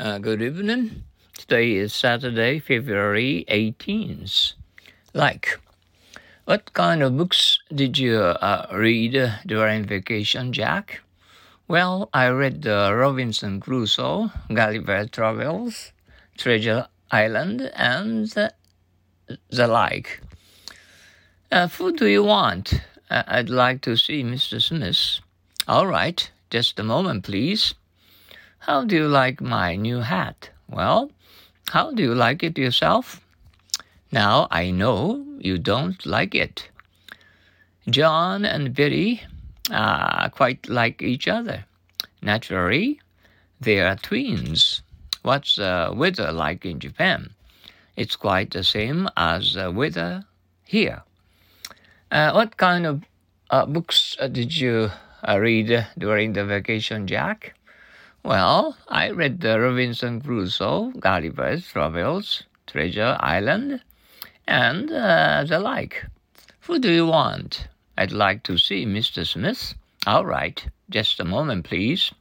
Uh, good evening. Today is Saturday, February 18th. Like, what kind of books did you uh, read during vacation, Jack? Well, I read uh, Robinson Crusoe, Gulliver Travels, Treasure Island, and the, the like. Uh, who do you want? Uh, I'd like to see Mr. Smith. All right, just a moment, please. How do you like my new hat? Well, how do you like it yourself? Now I know you don't like it. John and Betty are quite like each other. Naturally, they are twins. What's the weather like in Japan? It's quite the same as the weather here. Uh, what kind of uh, books did you uh, read during the vacation, Jack? Well, I read the Robinson Crusoe, Gulliver's Travels, Treasure Island, and uh, the like. Who do you want? I'd like to see Mr. Smith. All right, just a moment, please.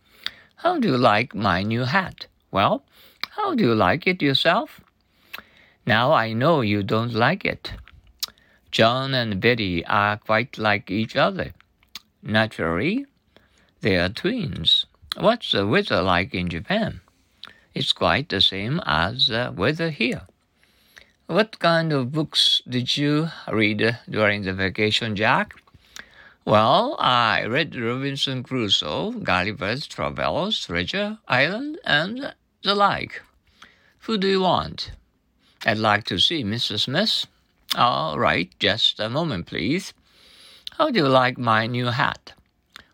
How do you like my new hat? Well, how do you like it yourself? Now I know you don't like it. John and Betty are quite like each other. Naturally, they are twins. What's the weather like in Japan? It's quite the same as the weather here. What kind of books did you read during the vacation, Jack? Well, I read Robinson Crusoe, Gulliver's Travels, Treasure Island, and the like. Who do you want? I'd like to see Mr. Smith. All right, just a moment, please. How do you like my new hat?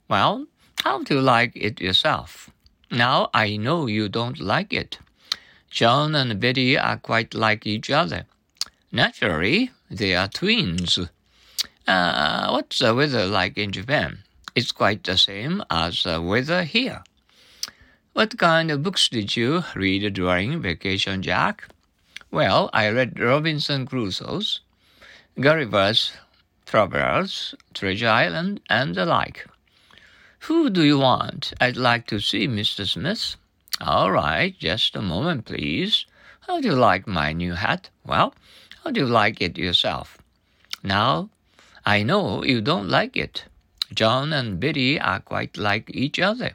Well, how you like it yourself? Now I know you don't like it. John and Betty are quite like each other. Naturally, they are twins. Uh, what's the weather like in Japan? It's quite the same as the weather here. What kind of books did you read during vacation, Jack? Well, I read Robinson Crusoe's, Gulliver's Travels, Treasure Island, and the like. Who do you want? I'd like to see Mr. Smith. All right, just a moment, please. How do you like my new hat? Well, how do you like it yourself? Now, I know you don't like it. John and Biddy are quite like each other.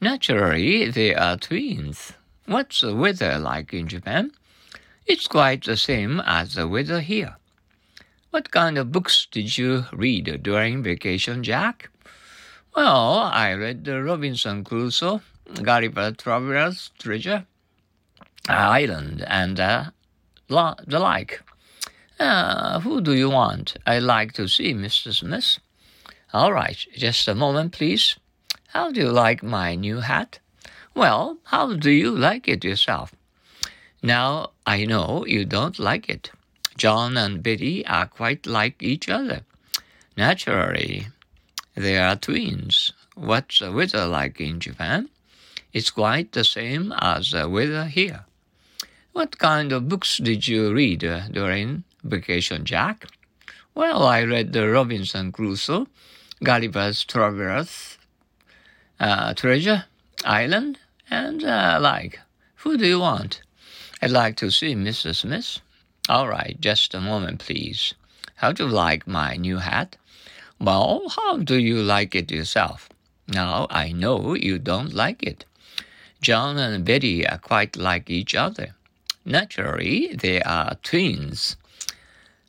Naturally, they are twins. What's the weather like in Japan? It's quite the same as the weather here. What kind of books did you read during vacation, Jack? Well, I read the Robinson Crusoe, Gulliver Traveler's Treasure Island, and uh, the like. Uh, who do you want? I'd like to see Mr. Smith. All right, just a moment, please. How do you like my new hat? Well, how do you like it yourself? Now I know you don't like it. John and Betty are quite like each other. Naturally, they are twins. What's the weather like in Japan? It's quite the same as the weather here. What kind of books did you read during vacation, Jack? Well, I read the Robinson Crusoe, Gulliver's Travels, uh, Treasure Island, and uh, like. Who do you want? I'd like to see Mr. Smith. All right, just a moment, please. How do you like my new hat? Well, how do you like it yourself? Now I know you don't like it. John and Betty are quite like each other. Naturally, they are twins.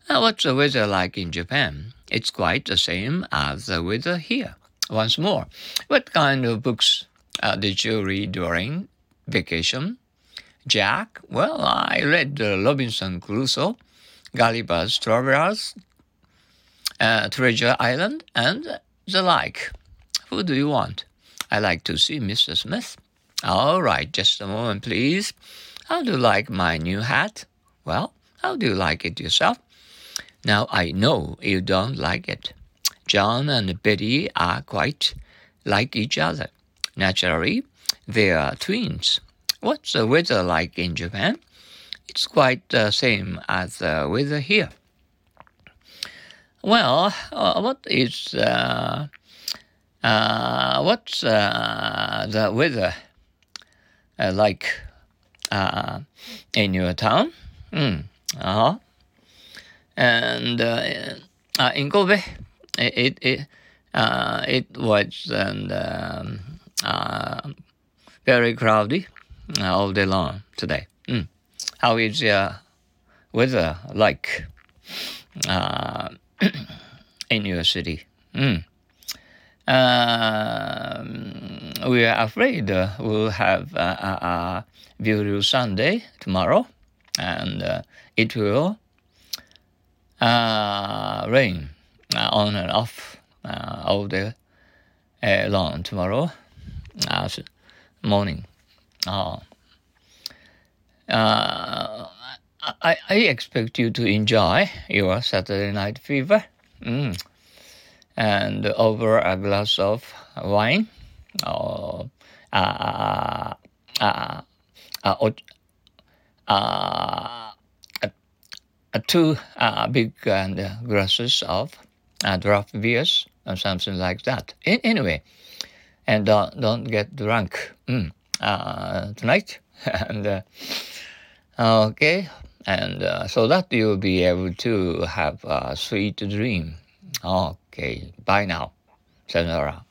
Now, what's the weather like in Japan? It's quite the same as the weather here. Once more, what kind of books uh, did you read during vacation? Jack? Well, I read uh, Robinson Crusoe, Gulliver's Travels, uh, Treasure Island, and the like. Who do you want? I like to see Mr. Smith. All right, just a moment, please. How do you like my new hat? Well, how do you like it yourself? Now I know you don't like it. John and Betty are quite like each other. Naturally, they are twins. What's the weather like in Japan? It's quite the same as the weather here. Well, uh, what is uh, uh, what's uh, the weather uh, like uh, in your town. Mm. Uh-huh. And in Kobe, it it it was and um, very cloudy all day long today. Mm. How is your weather like in your city? Mm. We are afraid uh, we'll have a, a, a, beautiful Sunday tomorrow, and uh, it will uh, rain uh, on and off uh, all day uh, long tomorrow morning. Uh, I, I expect you to enjoy your Saturday night fever. Mm and over a glass of wine or uh, uh, uh, uh, two uh, big uh, glasses of uh, draft beers or something like that. In, anyway, and don't don't get drunk mm, uh, tonight. and uh, okay, and uh, so that you'll be able to have a sweet dream. Okay, bye now. Sayonara.